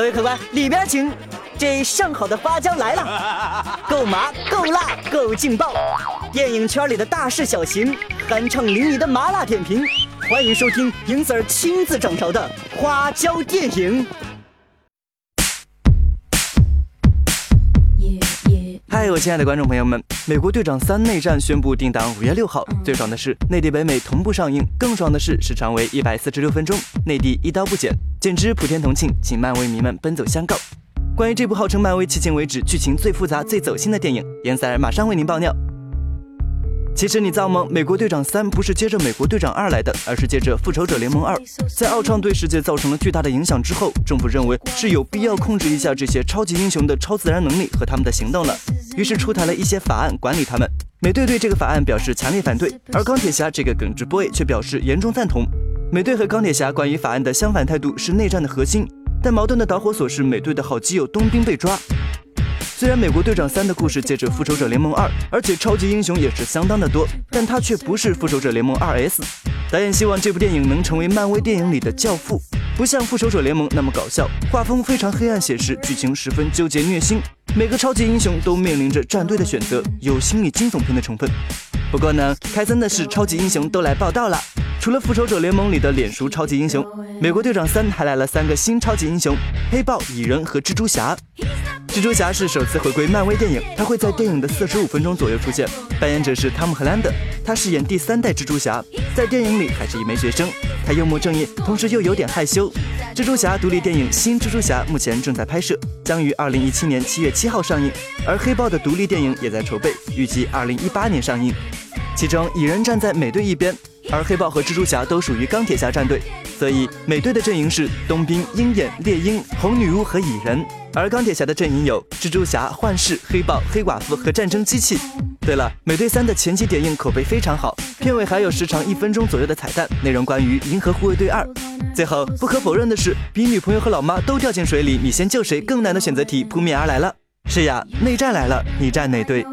各位客官，里边请。这上好的花椒来了，够麻，够辣，够劲爆！电影圈里的大事小情，酣畅淋漓的麻辣点评，欢迎收听银 Sir 亲自掌勺的花椒电影。嗨，我亲爱的观众朋友们，《美国队长三内战》宣布定档五月六号。最爽的是，内地北美同步上映；更爽的是，时长为一百四十六分钟，内地一刀不剪，简直普天同庆，请漫威迷们奔走相告。关于这部号称漫威迄今为止剧情最复杂、最走心的电影，严塞尔马上为您爆料。其实你造梦，《美国队长三》不是接着《美国队长二》来的，而是接着《复仇者联盟二》。在奥创对世界造成了巨大的影响之后，政府认为是有必要控制一下这些超级英雄的超自然能力和他们的行动了，于是出台了一些法案管理他们。美队对这个法案表示强烈反对，而钢铁侠这个耿直 boy 却表示严重赞同。美队和钢铁侠关于法案的相反态度是内战的核心。但矛盾的导火索是美队的好基友冬兵被抓。虽然美国队长三的故事借着复仇者联盟二，而且超级英雄也是相当的多，但它却不是复仇者联盟二 S。导演希望这部电影能成为漫威电影里的教父，不像复仇者联盟那么搞笑，画风非常黑暗写实，剧情十分纠结虐心，每个超级英雄都面临着站队的选择，有心理惊悚片的成分。不过呢，开森的是超级英雄都来报道了。除了复仇者联盟里的脸熟超级英雄，美国队长三还来了三个新超级英雄：黑豹、蚁人和蜘蛛侠。蜘蛛侠是首次回归漫威电影，他会在电影的四十五分钟左右出现，扮演者是汤姆·赫兰德，他饰演第三代蜘蛛侠，在电影里还是一枚学生，他幽默正义，同时又有点害羞。蜘蛛侠独立电影《新蜘蛛侠》目前正在拍摄，将于二零一七年七月七号上映，而黑豹的独立电影也在筹备，预计二零一八年上映。其中蚁人站在美队一边。而黑豹和蜘蛛侠都属于钢铁侠战队，所以美队的阵营是冬兵、鹰眼、猎鹰、红女巫和蚁人，而钢铁侠的阵营有蜘蛛侠、幻视、黑豹、黑寡妇和战争机器。对了，美队三的前期点映口碑非常好，片尾还有时长一分钟左右的彩蛋，内容关于银河护卫队二。最后，不可否认的是，比女朋友和老妈都掉进水里，你先救谁更难的选择题扑面而来了。是呀，内战来了，你站哪队